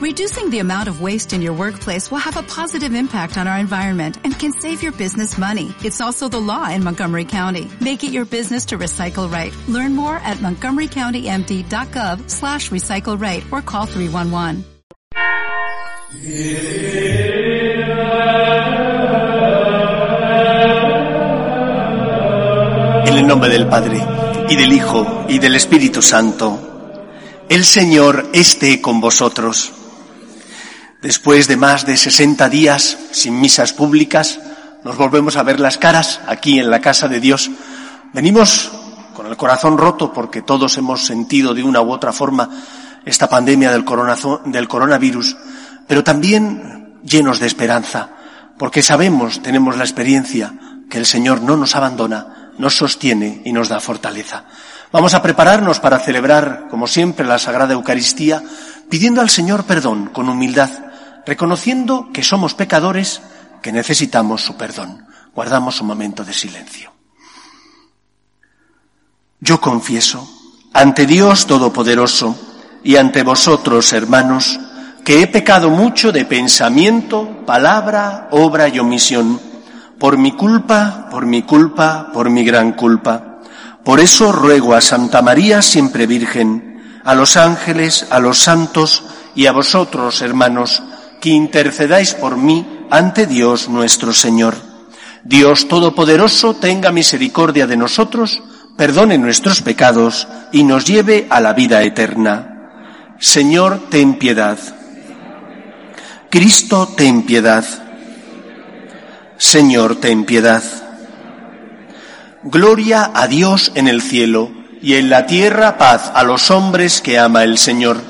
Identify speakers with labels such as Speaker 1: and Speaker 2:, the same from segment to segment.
Speaker 1: Reducing the amount of waste in your workplace will have a positive impact on our environment and can save your business money. It's also the law in Montgomery County. Make it your business to recycle right. Learn more at montgomerycountymd.gov slash recycle right or call 311.
Speaker 2: En el nombre del Padre, y del Hijo, y del Espíritu Santo, el Señor esté con vosotros. Después de más de 60 días sin misas públicas, nos volvemos a ver las caras aquí en la casa de Dios. Venimos con el corazón roto porque todos hemos sentido de una u otra forma esta pandemia del, del coronavirus, pero también llenos de esperanza, porque sabemos, tenemos la experiencia, que el Señor no nos abandona, nos sostiene y nos da fortaleza. Vamos a prepararnos para celebrar, como siempre, la Sagrada Eucaristía, pidiendo al Señor perdón con humildad, reconociendo que somos pecadores, que necesitamos su perdón. Guardamos un momento de silencio. Yo confieso ante Dios Todopoderoso y ante vosotros, hermanos, que he pecado mucho de pensamiento, palabra, obra y omisión, por mi culpa, por mi culpa, por mi gran culpa. Por eso ruego a Santa María, siempre Virgen, a los ángeles, a los santos y a vosotros, hermanos, que intercedáis por mí ante Dios nuestro Señor. Dios Todopoderoso tenga misericordia de nosotros, perdone nuestros pecados y nos lleve a la vida eterna. Señor, ten piedad. Cristo, ten piedad. Señor, ten piedad. Gloria a Dios en el cielo y en la tierra paz a los hombres que ama el Señor.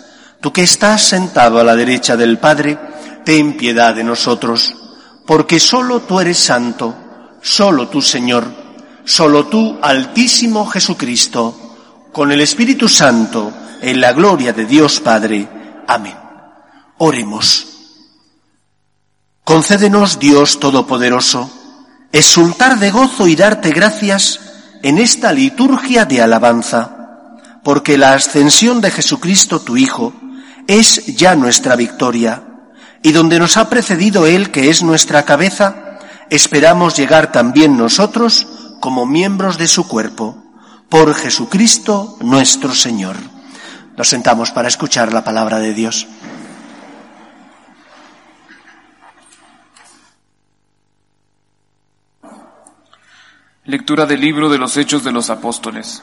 Speaker 2: Tú que estás sentado a la derecha del Padre, ten piedad de nosotros, porque solo tú eres santo, solo tú Señor, solo tú Altísimo Jesucristo, con el Espíritu Santo, en la gloria de Dios Padre. Amén. Oremos. Concédenos, Dios Todopoderoso, exultar de gozo y darte gracias en esta liturgia de alabanza, porque la ascensión de Jesucristo, tu Hijo, es ya nuestra victoria, y donde nos ha precedido Él, que es nuestra cabeza, esperamos llegar también nosotros como miembros de su cuerpo, por Jesucristo nuestro Señor. Nos sentamos para escuchar la palabra de Dios.
Speaker 3: Lectura del libro de los Hechos de los Apóstoles.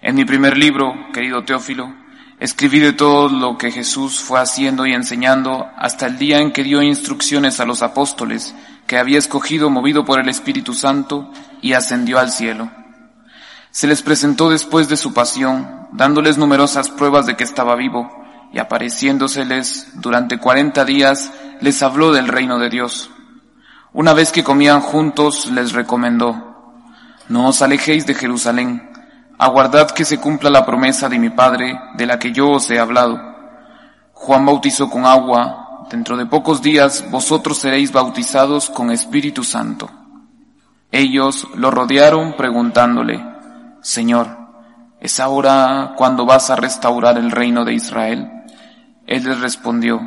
Speaker 3: En mi primer libro, querido Teófilo, Escribí de todo lo que Jesús fue haciendo y enseñando hasta el día en que dio instrucciones a los apóstoles que había escogido movido por el Espíritu Santo y ascendió al cielo. Se les presentó después de su pasión, dándoles numerosas pruebas de que estaba vivo, y apareciéndoseles durante cuarenta días les habló del reino de Dios. Una vez que comían juntos les recomendó, no os alejéis de Jerusalén, Aguardad que se cumpla la promesa de mi Padre, de la que yo os he hablado. Juan bautizó con agua, dentro de pocos días vosotros seréis bautizados con Espíritu Santo. Ellos lo rodearon preguntándole, Señor, ¿es ahora cuando vas a restaurar el reino de Israel? Él les respondió,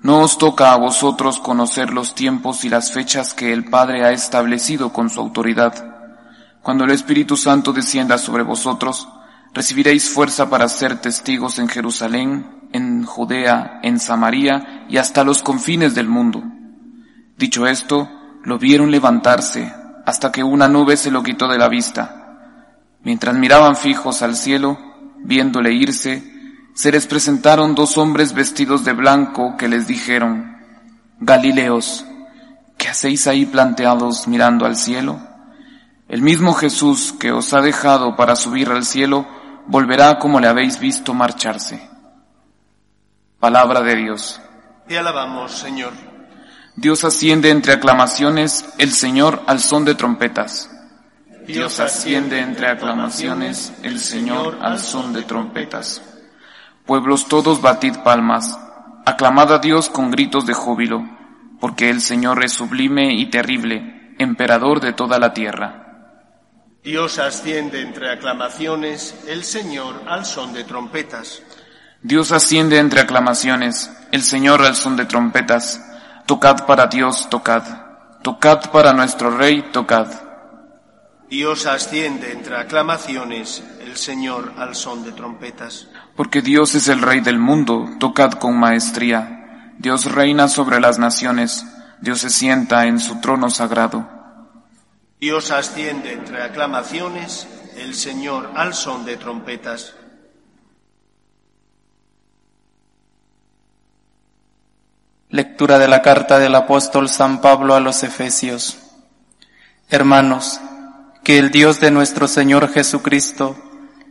Speaker 3: No os toca a vosotros conocer los tiempos y las fechas que el Padre ha establecido con su autoridad cuando el Espíritu Santo descienda sobre vosotros, recibiréis fuerza para ser testigos en Jerusalén, en Judea, en Samaria y hasta los confines del mundo. Dicho esto, lo vieron levantarse hasta que una nube se lo quitó de la vista. Mientras miraban fijos al cielo, viéndole irse, se les presentaron dos hombres vestidos de blanco que les dijeron, Galileos, ¿qué hacéis ahí planteados mirando al cielo? El mismo Jesús que os ha dejado para subir al cielo, volverá como le habéis visto marcharse. Palabra de Dios.
Speaker 2: Te alabamos, Señor.
Speaker 3: Dios asciende entre aclamaciones, el Señor al son de trompetas. Dios asciende entre aclamaciones, el Señor al son de trompetas. Pueblos todos batid palmas, aclamad a Dios con gritos de júbilo, porque el Señor es sublime y terrible, emperador de toda la tierra.
Speaker 2: Dios asciende entre aclamaciones, el Señor al son de trompetas.
Speaker 3: Dios asciende entre aclamaciones, el Señor al son de trompetas. Tocad para Dios, tocad. Tocad para nuestro Rey, tocad.
Speaker 2: Dios asciende entre aclamaciones, el Señor al son de trompetas.
Speaker 3: Porque Dios es el Rey del mundo, tocad con maestría. Dios reina sobre las naciones, Dios se sienta en su trono sagrado.
Speaker 2: Dios asciende entre aclamaciones, el Señor al son de trompetas.
Speaker 4: Lectura de la carta del apóstol San Pablo a los Efesios. Hermanos, que el Dios de nuestro Señor Jesucristo,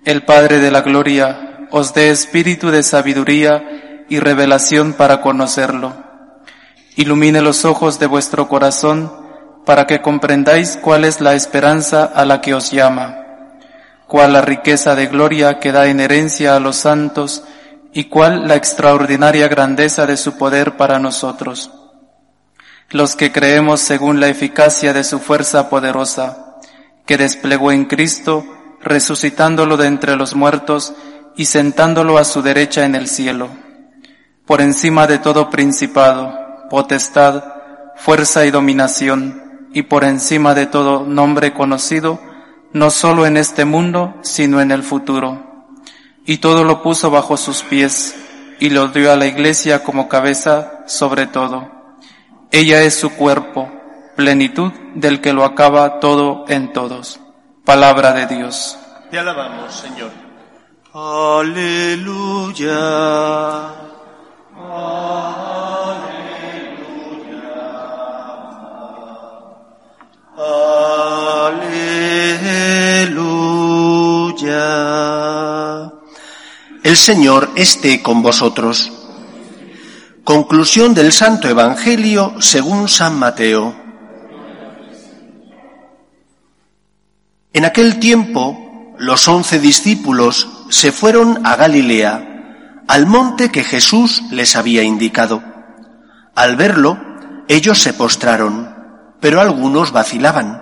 Speaker 4: el Padre de la Gloria, os dé espíritu de sabiduría y revelación para conocerlo. Ilumine los ojos de vuestro corazón para que comprendáis cuál es la esperanza a la que os llama, cuál la riqueza de gloria que da en herencia a los santos, y cuál la extraordinaria grandeza de su poder para nosotros, los que creemos según la eficacia de su fuerza poderosa, que desplegó en Cristo, resucitándolo de entre los muertos y sentándolo a su derecha en el cielo, por encima de todo principado, potestad, fuerza y dominación, y por encima de todo nombre conocido, no solo en este mundo, sino en el futuro y todo lo puso bajo sus pies y lo dio a la iglesia como cabeza sobre todo. Ella es su cuerpo, plenitud del que lo acaba todo en todos. Palabra de Dios.
Speaker 2: Te alabamos, Señor. Aleluya. Aleluya. El Señor esté con vosotros. Conclusión del Santo Evangelio según San Mateo. En aquel tiempo, los once discípulos se fueron a Galilea, al monte que Jesús les había indicado. Al verlo, ellos se postraron, pero algunos vacilaban.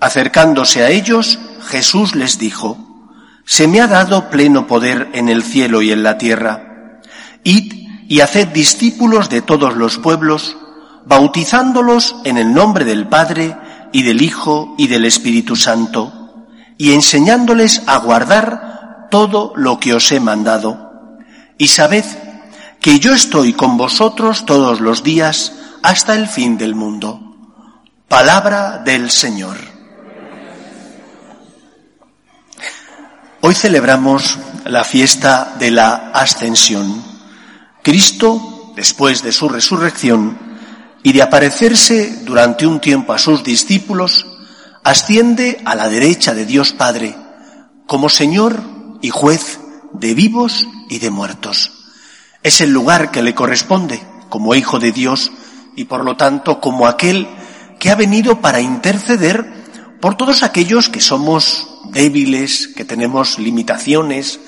Speaker 2: Acercándose a ellos, Jesús les dijo, Se me ha dado pleno poder en el cielo y en la tierra. Id y haced discípulos de todos los pueblos, bautizándolos en el nombre del Padre y del Hijo y del Espíritu Santo, y enseñándoles a guardar todo lo que os he mandado. Y sabed que yo estoy con vosotros todos los días hasta el fin del mundo. Palabra del Señor. Hoy celebramos la fiesta de la ascensión. Cristo, después de su resurrección y de aparecerse durante un tiempo a sus discípulos, asciende a la derecha de Dios Padre como Señor y juez de vivos y de muertos. Es el lugar que le corresponde como Hijo de Dios y por lo tanto como aquel que ha venido para interceder por todos aquellos que somos débiles, que tenemos limitaciones,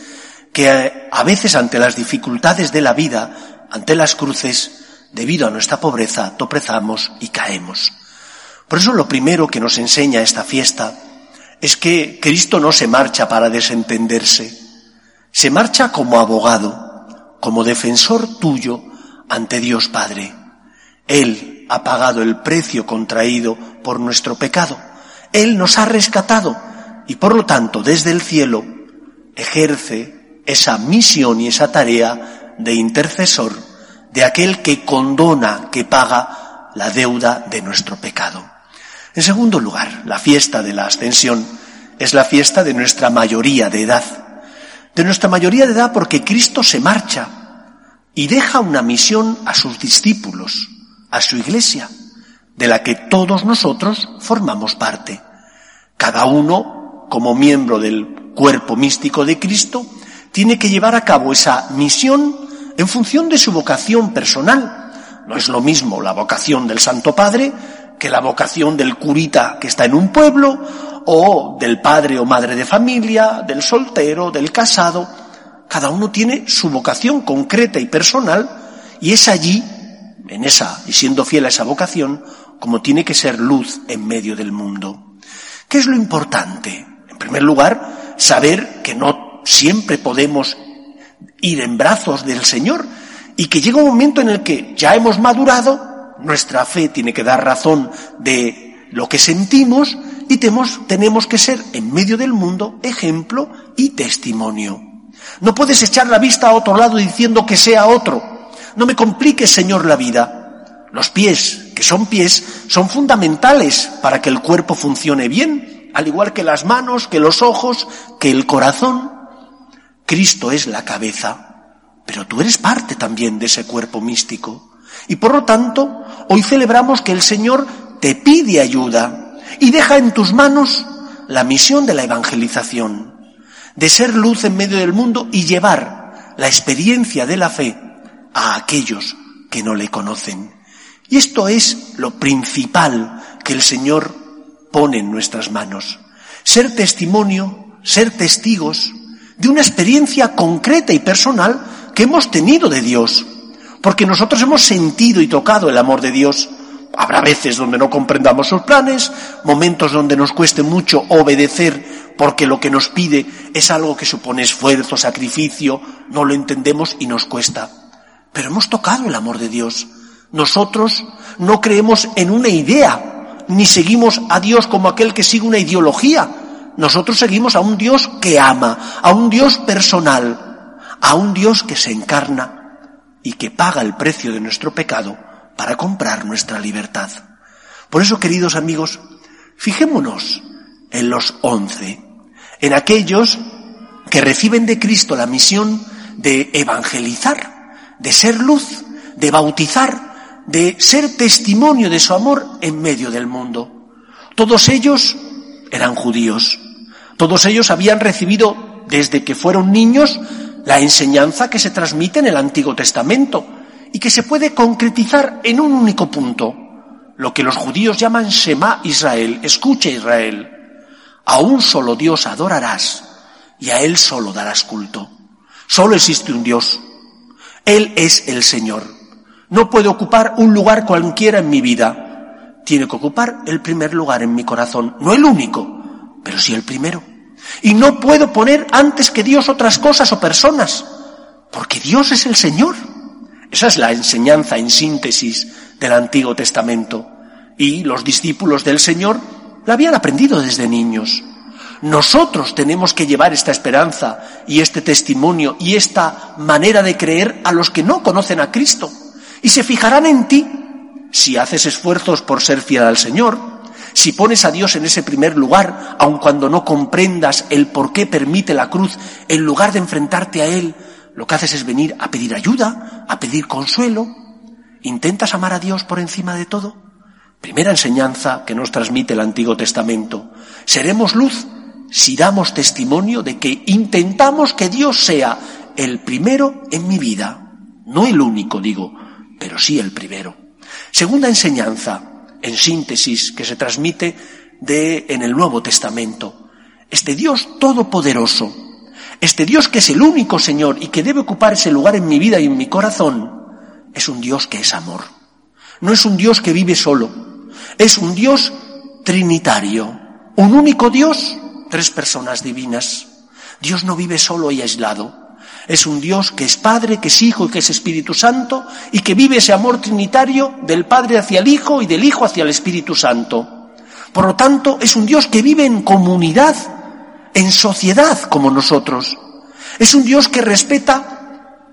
Speaker 2: que a veces ante las dificultades de la vida, ante las cruces, debido a nuestra pobreza, tropezamos y caemos. Por eso lo primero que nos enseña esta fiesta es que Cristo no se marcha para desentenderse, se marcha como abogado, como defensor tuyo ante Dios Padre. Él ha pagado el precio contraído por nuestro pecado. Él nos ha rescatado y por lo tanto desde el cielo ejerce esa misión y esa tarea de intercesor de aquel que condona, que paga la deuda de nuestro pecado. En segundo lugar, la fiesta de la ascensión es la fiesta de nuestra mayoría de edad. De nuestra mayoría de edad porque Cristo se marcha y deja una misión a sus discípulos, a su iglesia, de la que todos nosotros formamos parte. Cada uno, como miembro del cuerpo místico de Cristo, tiene que llevar a cabo esa misión en función de su vocación personal, No es lo mismo la vocación del Santo Padre que la vocación del curita que está en un pueblo o del padre o madre de familia, del soltero, del casado. Cada uno tiene su vocación concreta y personal y es allí, en esa, y siendo fiel a esa vocación, como tiene que ser luz en medio del mundo. ¿Qué es lo importante? En primer lugar, saber que no siempre podemos ir en brazos del Señor y que llega un momento en el que ya hemos madurado, nuestra fe tiene que dar razón de lo que sentimos y tenemos, tenemos que ser en medio del mundo ejemplo y testimonio. No puedes echar la vista a otro lado diciendo que sea otro. No me compliques, Señor, la vida. Los pies, que son pies, son fundamentales para que el cuerpo funcione bien, al igual que las manos, que los ojos, que el corazón. Cristo es la cabeza, pero tú eres parte también de ese cuerpo místico. Y por lo tanto, hoy celebramos que el Señor te pide ayuda y deja en tus manos la misión de la evangelización, de ser luz en medio del mundo y llevar la experiencia de la fe a aquellos que no le conocen. Y esto es lo principal que el Señor pone en nuestras manos. Ser testimonio, ser testigos de una experiencia concreta y personal que hemos tenido de Dios, porque nosotros hemos sentido y tocado el amor de Dios. Habrá veces donde no comprendamos sus planes, momentos donde nos cueste mucho obedecer porque lo que nos pide es algo que supone esfuerzo, sacrificio, no lo entendemos y nos cuesta. Pero hemos tocado el amor de Dios. Nosotros no creemos en una idea, ni seguimos a Dios como aquel que sigue una ideología, nosotros seguimos a un Dios que ama, a un Dios personal, a un Dios que se encarna y que paga el precio de nuestro pecado para comprar nuestra libertad. Por eso, queridos amigos, fijémonos en los once, en aquellos que reciben de Cristo la misión de evangelizar, de ser luz, de bautizar, de ser testimonio de su amor en medio del mundo. Todos ellos eran judíos, todos ellos habían recibido desde que fueron niños la enseñanza que se transmite en el Antiguo Testamento y que se puede concretizar en un único punto, lo que los judíos llaman Shema Israel, escucha Israel, a un solo Dios adorarás y a Él solo darás culto. Solo existe un Dios. Él es el Señor. No puede ocupar un lugar cualquiera en mi vida. Tiene que ocupar el primer lugar en mi corazón. No el único, pero sí el primero. Y no puedo poner antes que Dios otras cosas o personas, porque Dios es el Señor. Esa es la enseñanza en síntesis del Antiguo Testamento. Y los discípulos del Señor la habían aprendido desde niños. Nosotros tenemos que llevar esta esperanza y este testimonio y esta manera de creer a los que no conocen a Cristo. Y se fijarán en ti si haces esfuerzos por ser fiel al Señor, si pones a Dios en ese primer lugar, aun cuando no comprendas el por qué permite la cruz, en lugar de enfrentarte a Él, lo que haces es venir a pedir ayuda, a pedir consuelo, intentas amar a Dios por encima de todo. Primera enseñanza que nos transmite el Antiguo Testamento. Seremos luz si damos testimonio de que intentamos que Dios sea el primero en mi vida. No el único, digo, pero sí el primero. Segunda enseñanza, en síntesis, que se transmite de, en el Nuevo Testamento. Este Dios todopoderoso, este Dios que es el único Señor y que debe ocupar ese lugar en mi vida y en mi corazón, es un Dios que es amor. No es un Dios que vive solo, es un Dios trinitario, un único Dios, tres personas divinas. Dios no vive solo y aislado. Es un Dios que es Padre, que es Hijo y que es Espíritu Santo y que vive ese amor trinitario del Padre hacia el Hijo y del Hijo hacia el Espíritu Santo. Por lo tanto, es un Dios que vive en comunidad, en sociedad como nosotros. Es un Dios que respeta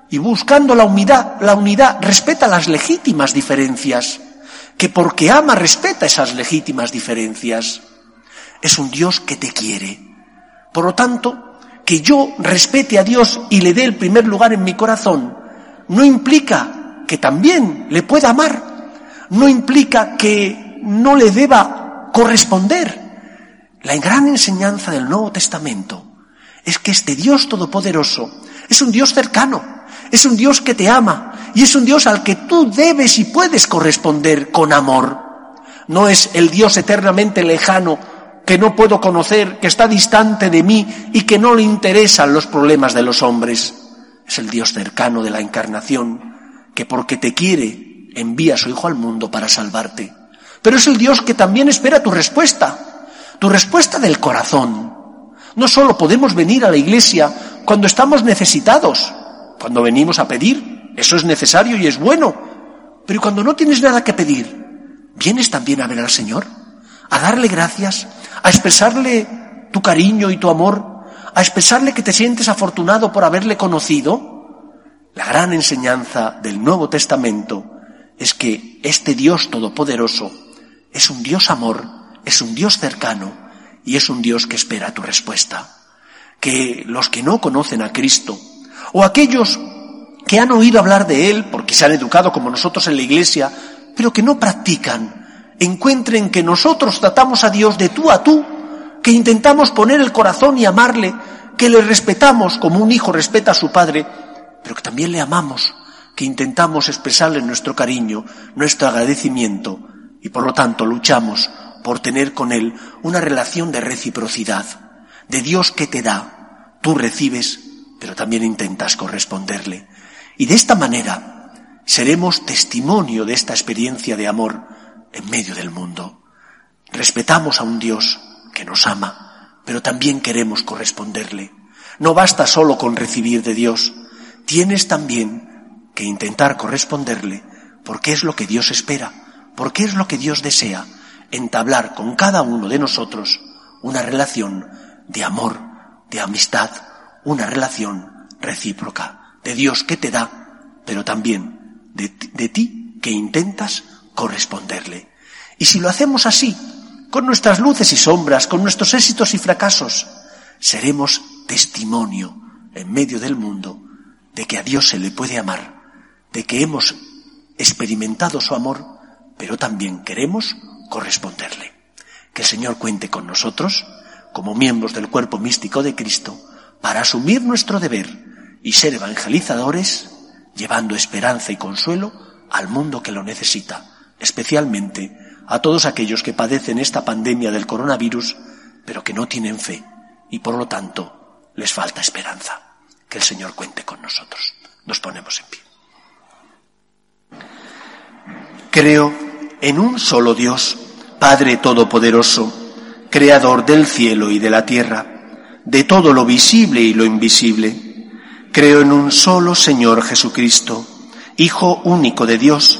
Speaker 2: y buscando la unidad, la unidad respeta las legítimas diferencias, que porque ama respeta esas legítimas diferencias. Es un Dios que te quiere. Por lo tanto, que yo respete a Dios y le dé el primer lugar en mi corazón, no implica que también le pueda amar, no implica que no le deba corresponder. La gran enseñanza del Nuevo Testamento es que este Dios todopoderoso es un Dios cercano, es un Dios que te ama y es un Dios al que tú debes y puedes corresponder con amor. No es el Dios eternamente lejano que no puedo conocer, que está distante de mí y que no le interesan los problemas de los hombres. Es el Dios cercano de la encarnación, que porque te quiere envía a su Hijo al mundo para salvarte. Pero es el Dios que también espera tu respuesta, tu respuesta del corazón. No solo podemos venir a la iglesia cuando estamos necesitados, cuando venimos a pedir, eso es necesario y es bueno, pero cuando no tienes nada que pedir, ¿vienes también a ver al Señor? ¿A darle gracias? A expresarle tu cariño y tu amor, a expresarle que te sientes afortunado por haberle conocido, la gran enseñanza del Nuevo Testamento es que este Dios todopoderoso es un Dios amor, es un Dios cercano y es un Dios que espera tu respuesta. Que los que no conocen a Cristo o aquellos que han oído hablar de Él porque se han educado como nosotros en la iglesia, pero que no practican, encuentren que nosotros tratamos a Dios de tú a tú, que intentamos poner el corazón y amarle, que le respetamos como un hijo respeta a su padre, pero que también le amamos, que intentamos expresarle nuestro cariño, nuestro agradecimiento y por lo tanto luchamos por tener con Él una relación de reciprocidad, de Dios que te da, tú recibes, pero también intentas corresponderle. Y de esta manera seremos testimonio de esta experiencia de amor en medio del mundo. Respetamos a un Dios que nos ama, pero también queremos corresponderle. No basta solo con recibir de Dios, tienes también que intentar corresponderle porque es lo que Dios espera, porque es lo que Dios desea, entablar con cada uno de nosotros una relación de amor, de amistad, una relación recíproca, de Dios que te da, pero también de, de ti que intentas corresponderle. Y si lo hacemos así, con nuestras luces y sombras, con nuestros éxitos y fracasos, seremos testimonio en medio del mundo de que a Dios se le puede amar, de que hemos experimentado su amor, pero también queremos corresponderle. Que el Señor cuente con nosotros, como miembros del cuerpo místico de Cristo, para asumir nuestro deber y ser evangelizadores, llevando esperanza y consuelo al mundo que lo necesita especialmente a todos aquellos que padecen esta pandemia del coronavirus, pero que no tienen fe y por lo tanto les falta esperanza. Que el Señor cuente con nosotros. Nos ponemos en pie. Creo en un solo Dios, Padre Todopoderoso, Creador del cielo y de la tierra, de todo lo visible y lo invisible. Creo en un solo Señor Jesucristo, Hijo único de Dios,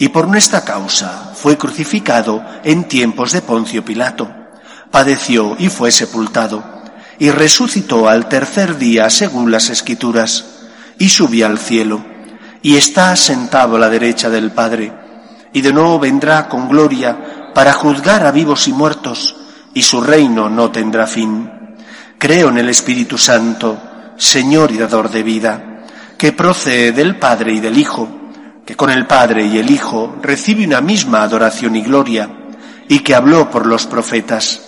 Speaker 2: y por nuestra causa fue crucificado en tiempos de Poncio Pilato, padeció y fue sepultado, y resucitó al tercer día según las Escrituras, y subió al cielo, y está sentado a la derecha del Padre, y de nuevo vendrá con gloria para juzgar a vivos y muertos, y su reino no tendrá fin. Creo en el Espíritu Santo, Señor y dador de vida, que procede del Padre y del Hijo, que con el Padre y el Hijo recibe una misma adoración y gloria, y que habló por los profetas.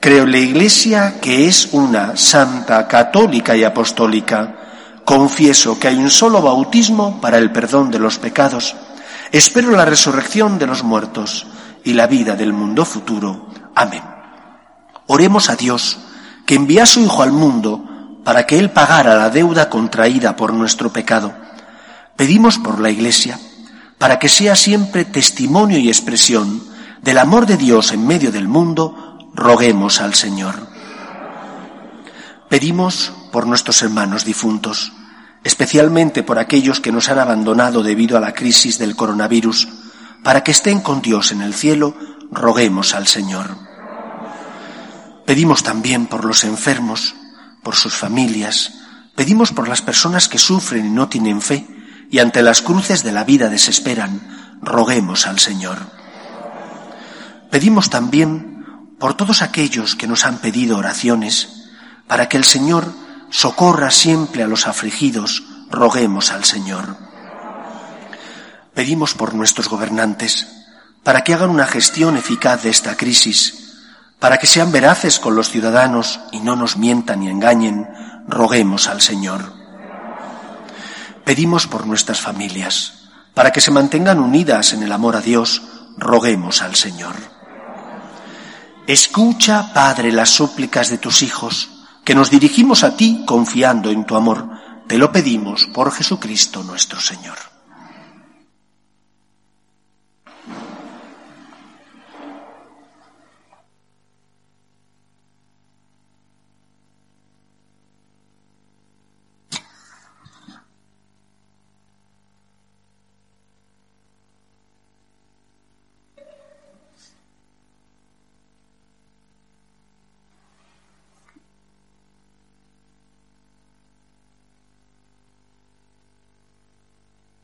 Speaker 2: Creo en la Iglesia que es una santa, católica y apostólica. Confieso que hay un solo bautismo para el perdón de los pecados. Espero la resurrección de los muertos y la vida del mundo futuro. Amén. Oremos a Dios, que envía a su Hijo al mundo para que Él pagara la deuda contraída por nuestro pecado Pedimos por la Iglesia para que sea siempre testimonio y expresión del amor de Dios en medio del mundo, roguemos al Señor. Pedimos por nuestros hermanos difuntos, especialmente por aquellos que nos han abandonado debido a la crisis del coronavirus, para que estén con Dios en el cielo, roguemos al Señor. Pedimos también por los enfermos, por sus familias, pedimos por las personas que sufren y no tienen fe, y ante las cruces de la vida desesperan, roguemos al Señor. pedimos también por todos aquellos que nos han pedido oraciones, para que el Señor socorra siempre a los afligidos, roguemos al Señor. Pedimos por nuestros gobernantes, para que hagan una gestión eficaz de esta crisis, para que sean veraces con los ciudadanos y no nos mientan ni engañen, roguemos al Señor. Pedimos por nuestras familias, para que se mantengan unidas en el amor a Dios, roguemos al Señor. Escucha, Padre, las súplicas de tus hijos, que nos dirigimos a ti confiando en tu amor. Te lo pedimos por Jesucristo nuestro Señor.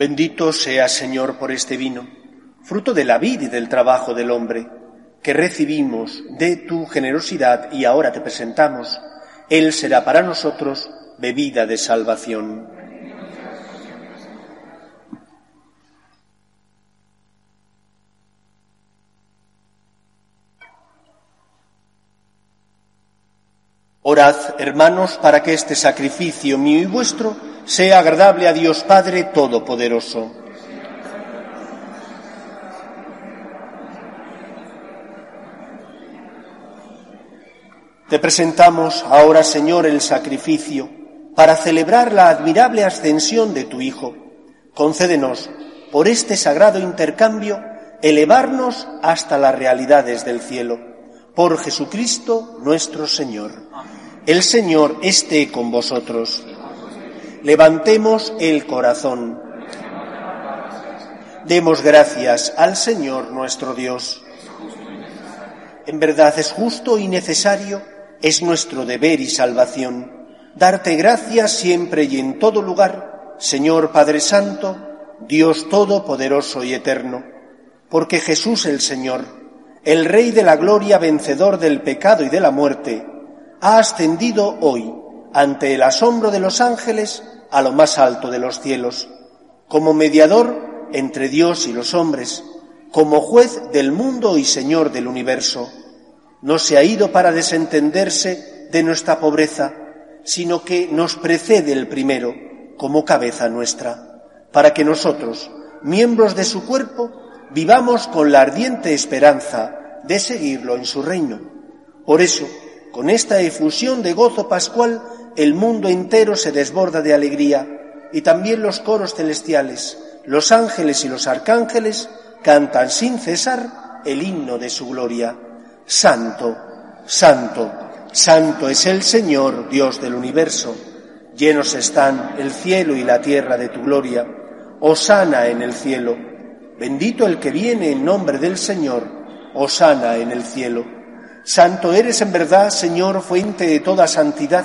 Speaker 2: Bendito sea, Señor, por este vino, fruto de la vida y del trabajo del hombre, que recibimos de tu generosidad y ahora te presentamos. Él será para nosotros bebida de salvación. Orad, hermanos, para que este sacrificio mío y vuestro sea agradable a Dios Padre Todopoderoso. Te presentamos ahora, Señor, el sacrificio para celebrar la admirable ascensión de tu Hijo. Concédenos, por este sagrado intercambio, elevarnos hasta las realidades del cielo. Por Jesucristo nuestro Señor. El Señor esté con vosotros. Levantemos el corazón. Demos gracias al Señor nuestro Dios. En verdad es justo y necesario, es nuestro deber y salvación, darte gracias siempre y en todo lugar, Señor Padre Santo, Dios Todopoderoso y Eterno, porque Jesús el Señor, el Rey de la Gloria, vencedor del pecado y de la muerte, ha ascendido hoy ante el asombro de los ángeles a lo más alto de los cielos, como mediador entre Dios y los hombres, como juez del mundo y Señor del universo. No se ha ido para desentenderse de nuestra pobreza, sino que nos precede el primero como cabeza nuestra, para que nosotros, miembros de su cuerpo, vivamos con la ardiente esperanza de seguirlo en su reino. Por eso, con esta efusión de gozo pascual, el mundo entero se desborda de alegría y también los coros celestiales, los ángeles y los arcángeles cantan sin cesar el himno de su gloria. Santo, santo, santo es el Señor, Dios del universo. Llenos están el cielo y la tierra de tu gloria. Osana en el cielo. Bendito el que viene en nombre del Señor. Osana en el cielo. Santo eres en verdad, Señor, fuente de toda santidad.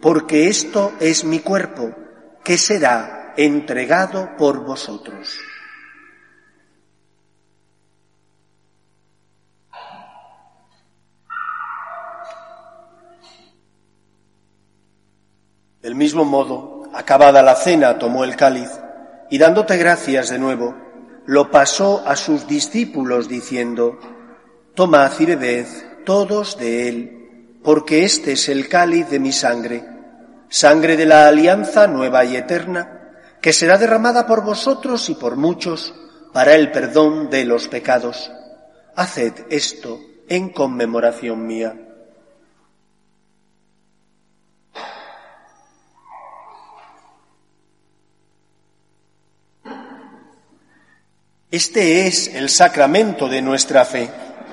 Speaker 2: porque esto es mi cuerpo, que será entregado por vosotros. Del mismo modo, acabada la cena, tomó el cáliz y dándote gracias de nuevo, lo pasó a sus discípulos diciendo, Tomad y bebed todos de él, porque este es el cáliz de mi sangre, sangre de la alianza nueva y eterna, que será derramada por vosotros y por muchos para el perdón de los pecados. Haced esto en conmemoración mía. Este es el sacramento de nuestra fe.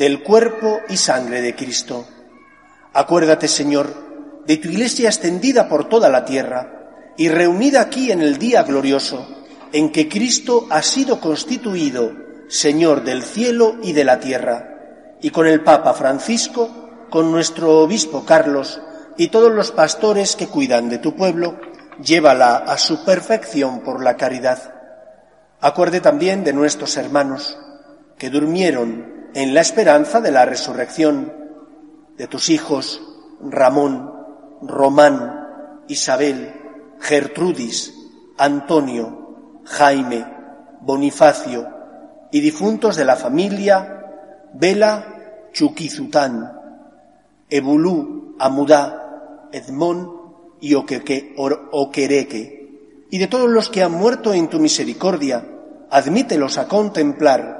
Speaker 2: del cuerpo y sangre de Cristo. Acuérdate, Señor, de tu iglesia extendida por toda la tierra y reunida aquí en el día glorioso en que Cristo ha sido constituido Señor del cielo y de la tierra, y con el Papa Francisco, con nuestro obispo Carlos y todos los pastores que cuidan de tu pueblo, llévala a su perfección por la caridad. Acuerde también de nuestros hermanos, que durmieron en la esperanza de la resurrección de tus hijos Ramón, Román, Isabel, Gertrudis, Antonio, Jaime, Bonifacio y difuntos de la familia Vela Chuquizután, Ebulú, Amudá, Edmón y Oquereque, y de todos los que han muerto en tu misericordia, admítelos a contemplar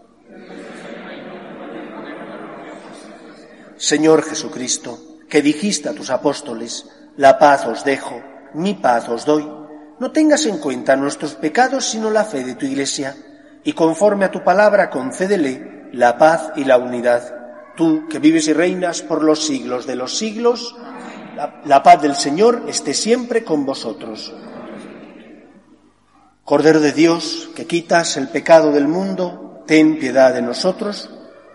Speaker 2: Señor Jesucristo, que dijiste a tus apóstoles, la paz os dejo, mi paz os doy, no tengas en cuenta nuestros pecados sino la fe de tu Iglesia, y conforme a tu palabra concédele la paz y la unidad. Tú que vives y reinas por los siglos de los siglos, la, la paz del Señor esté siempre con vosotros. Cordero de Dios, que quitas el pecado del mundo, ten piedad de nosotros.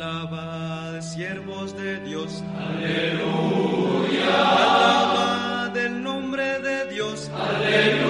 Speaker 5: Alabad, siervos de Dios.
Speaker 6: Aleluya.
Speaker 5: Alabad el nombre de Dios.
Speaker 6: Aleluya.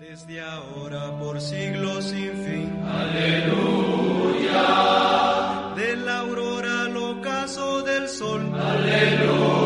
Speaker 5: Desde ahora por siglos sin fin.
Speaker 6: Aleluya.
Speaker 5: De la aurora al ocaso del sol.
Speaker 6: Aleluya.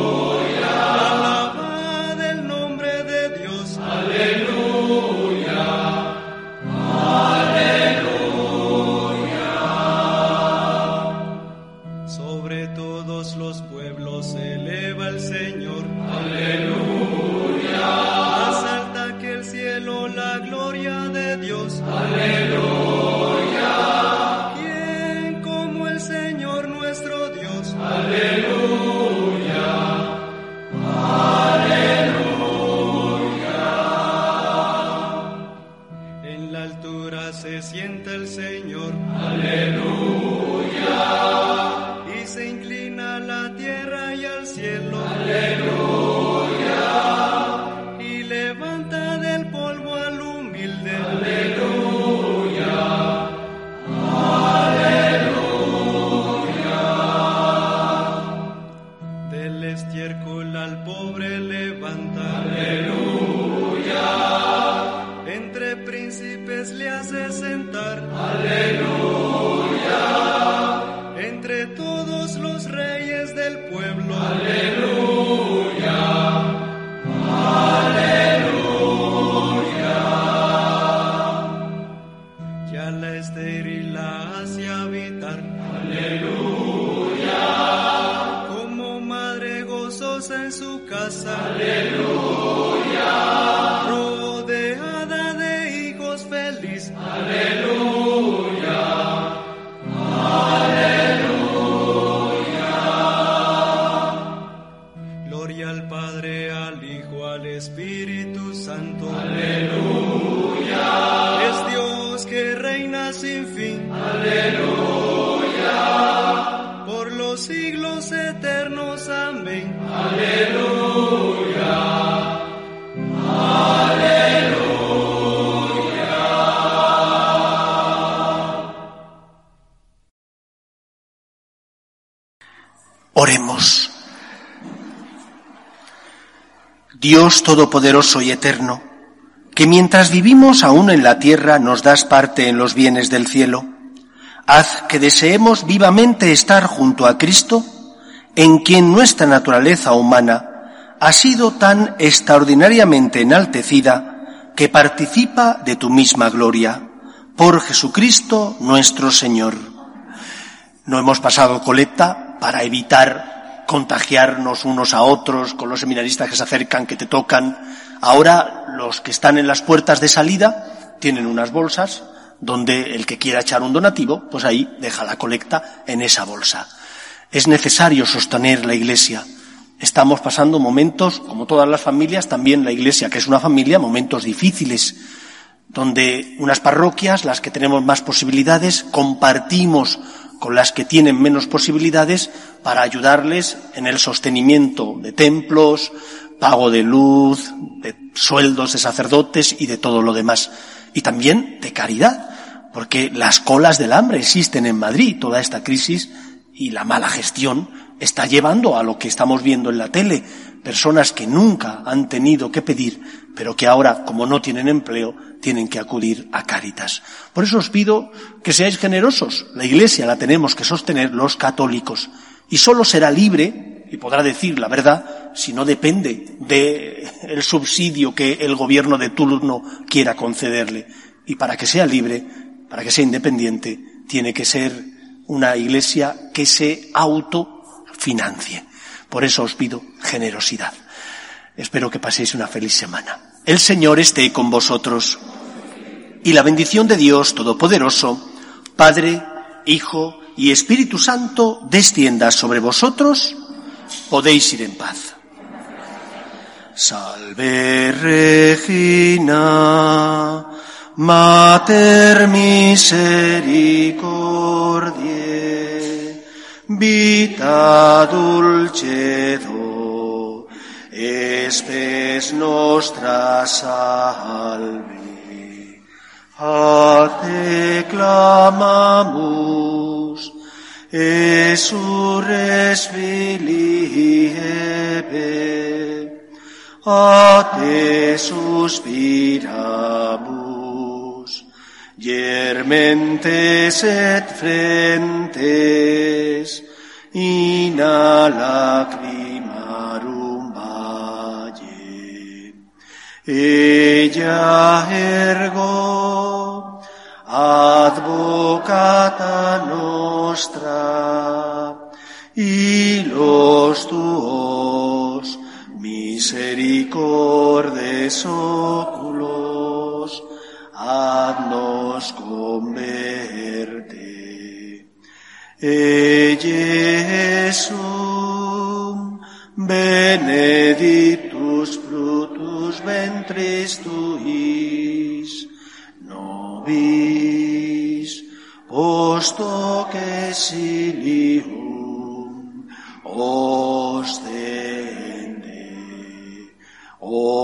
Speaker 2: Oremos. Dios Todopoderoso y Eterno, que mientras vivimos aún en la tierra nos das parte en los bienes del cielo, haz que deseemos vivamente estar junto a Cristo, en quien nuestra naturaleza humana ha sido tan extraordinariamente enaltecida que participa de tu misma gloria. Por Jesucristo nuestro Señor. No hemos pasado colecta para evitar contagiarnos unos a otros con los seminaristas que se acercan, que te tocan. Ahora los que están en las puertas de salida tienen unas bolsas donde el que quiera echar un donativo, pues ahí deja la colecta en esa bolsa. Es necesario sostener la iglesia. Estamos pasando momentos, como todas las familias, también la iglesia, que es una familia, momentos difíciles, donde unas parroquias, las que tenemos más posibilidades, compartimos con las que tienen menos posibilidades para ayudarles en el sostenimiento de templos, pago de luz, de sueldos de sacerdotes y de todo lo demás. Y también de caridad, porque las colas del hambre existen en Madrid, toda esta crisis y la mala gestión está llevando a lo que estamos viendo en la tele, personas que nunca han tenido que pedir, pero que ahora, como no tienen empleo, tienen que acudir a Cáritas. Por eso os pido que seáis generosos. La Iglesia la tenemos que sostener los católicos. Y solo será libre, y podrá decir la verdad, si no depende del subsidio que el gobierno de turno quiera concederle. Y para que sea libre, para que sea independiente, tiene que ser una Iglesia que se autofinancie. Por eso os pido generosidad. Espero que paséis una feliz semana. El Señor esté con vosotros. Y la bendición de Dios Todopoderoso, Padre, Hijo y Espíritu Santo, descienda sobre vosotros, podéis ir en paz. Salve Regina, Mater misericordiae, vita dulcedo, espes nostra salve. A te clamamus, esurres filiebe, a te suspiramus, yermentes et frentes, in lacrimarum Ella ergo, advocata nostra, y los tuos misericordes oculos, haznos converte. E Jesum, benedictus frutus ventris tuis, nobis, post hoc exilium, ostende. O